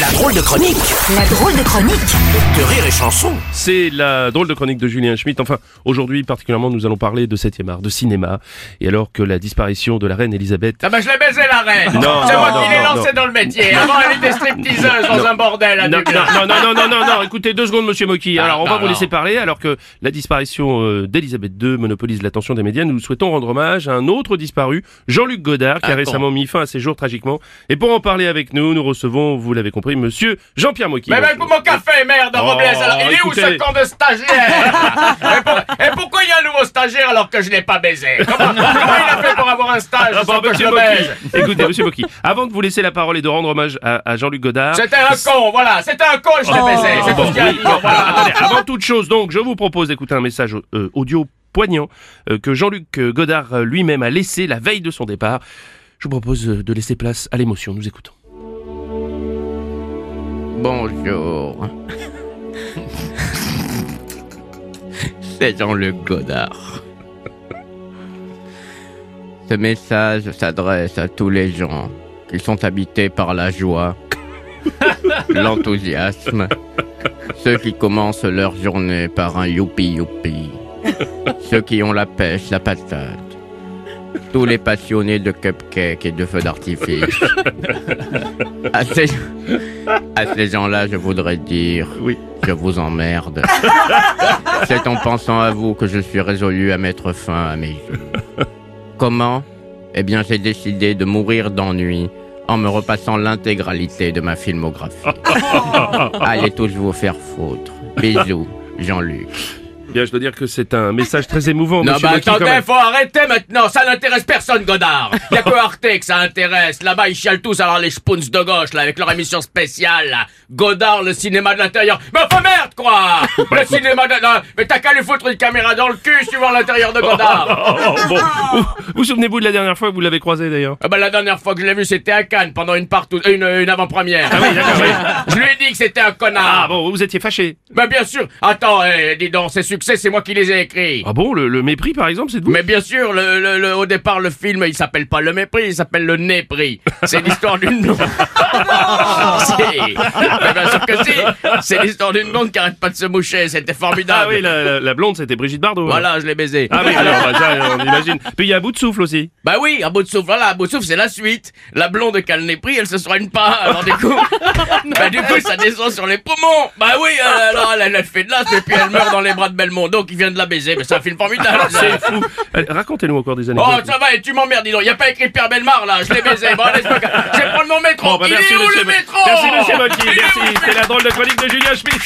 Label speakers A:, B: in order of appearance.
A: La drôle de chronique
B: La drôle de chronique
A: de Rire et Chanson.
C: C'est la drôle de chronique de Julien Schmitt. Enfin, aujourd'hui particulièrement, nous allons parler de 7e art, de cinéma. Et alors que la disparition de la reine Elisabeth...
D: Ah bah je l'ai baisé la reine
C: Non,
D: C'est moi
C: non,
D: qui l'ai
C: non,
D: lancé
C: non.
D: dans le métier Avant elle était stripteaseuse dans un bordel à
C: Non, non, non, non, non, non, non, écoutez deux secondes, monsieur Moki. Alors, on va vous
D: non.
C: laisser parler, alors que la disparition euh, d'Elisabeth II monopolise l'attention des médias. Nous souhaitons rendre hommage à un autre disparu, Jean-Luc Godard, qui a
D: Ah,
C: récemment mis fin à ses jours tragiquement. Et pour en parler avec nous, nous recevons, vous l'avez compris, monsieur Jean-Pierre Moki.
D: Mais ben mon café, merde,
C: Oh,
D: Robles alors, Il est
C: écoutez.
D: où ce camp de stagiaire et, pour- et pourquoi il y a un nouveau stagiaire alors que je l'ai pas baisé comment, comment il a fait pour avoir un stage
C: Ah, bon,
D: sans que je baise.
C: Écoutez, monsieur Moki, avant de vous laisser la parole et de rendre hommage à, à Jean-Luc Godard...
D: C'était un con, voilà, c'était un con je l'ai baisé C'est tout
C: Bon,
D: ce qu'il
C: oui, bon,
D: voilà.
C: attendez, avant toute chose, donc, je vous propose d'écouter un message euh, audio poignant euh, que Jean-Luc euh, Godard lui-même a laissé la veille de son départ. Je vous propose de laisser place à l'émotion. Nous écoutons.
E: Bonjour. C'est Jean-Luc Godard. Ce message s'adresse à tous les gens qui sont habités par la joie, l'enthousiasme, ceux qui commencent leur journée par un youpi youpi, ceux qui ont la pêche, la patate, tous les passionnés de cupcakes et de feux d'artifice. À ces, à ces gens-là, je voudrais dire,
C: Oui.
E: je vous emmerde. C'est en pensant à vous que je suis résolu à mettre fin à mes jours. Comment? Eh bien, j'ai décidé de mourir d'ennui en me repassant l'intégralité de ma filmographie. Allez tous vous faire foutre. Bisous, Jean-Luc.
C: Bien, je dois dire que c'est un message très émouvant.
D: Non, bah attendez, faut arrêter maintenant, ça n'intéresse personne, Godard. Y a que Arte que ça intéresse. Là-bas, ils chialent tous alors les spoons de gauche, là, avec leur émission spéciale, là. Godard, le cinéma de l'intérieur. Mais enfin merde, quoi Le cinéma de... non, mais t'as qu'à lui foutre une caméra dans le cul suivant l'intérieur de Godard.
C: Oh, bon. Vous, vous souvenez-vous de la dernière fois que vous l'avez croisé d'ailleurs?
D: Ah bah la dernière fois que je l'ai vu, c'était à Cannes, pendant une partout, une, une avant-première.
C: Ah oui, d'accord, oui.
D: Je lui ai que c'était un connard.
C: Ah bon, vous étiez fâché.
D: Mais bien sûr. Attends, eh, dis donc, ces succès, c'est moi qui les ai écrits.
C: Ah bon, le, le mépris par exemple, c'est de vous
D: Mais bien sûr, le, le- le- au départ, le film, il s'appelle pas Le Mépris, il s'appelle Le Népris. C'est l'histoire d'une blonde. Si. Mais bien sûr que si. C'est l'histoire d'une blonde qui arrête pas de se moucher. C'était formidable.
C: Ah oui, la, la- la blonde, c'était Brigitte Bardot.
D: Voilà, je l'ai baisé.
C: Ah oui, alors, bah, ça, on imagine. Puis il y a un bout de souffle aussi.
D: Bah oui, à bout de souffle, voilà, à bout de souffle, c'est la suite. La blonde qui a le népris, elle se soigne pas. Alors du coup, bah du coup, ça sur les poumons. Bah oui, euh, alors elle, elle, fait de l'as et puis elle meurt dans les bras de Belmont donc il vient de la baiser. Mais c'est un film formidable. Ah,
C: c'est fou. Euh, racontez-nous encore des
D: années
C: Oh,
D: ça va, et tu m'emmerdes, dis donc. Y a pas écrit Pierre Belmar là, je l'ai baisé. Bon, allez, je vais prendre mon métro.
C: Bon, bah,
D: Il est où le métro
C: Merci, monsieur Merci. C'était la drôle de chronique de Julien Schmitt.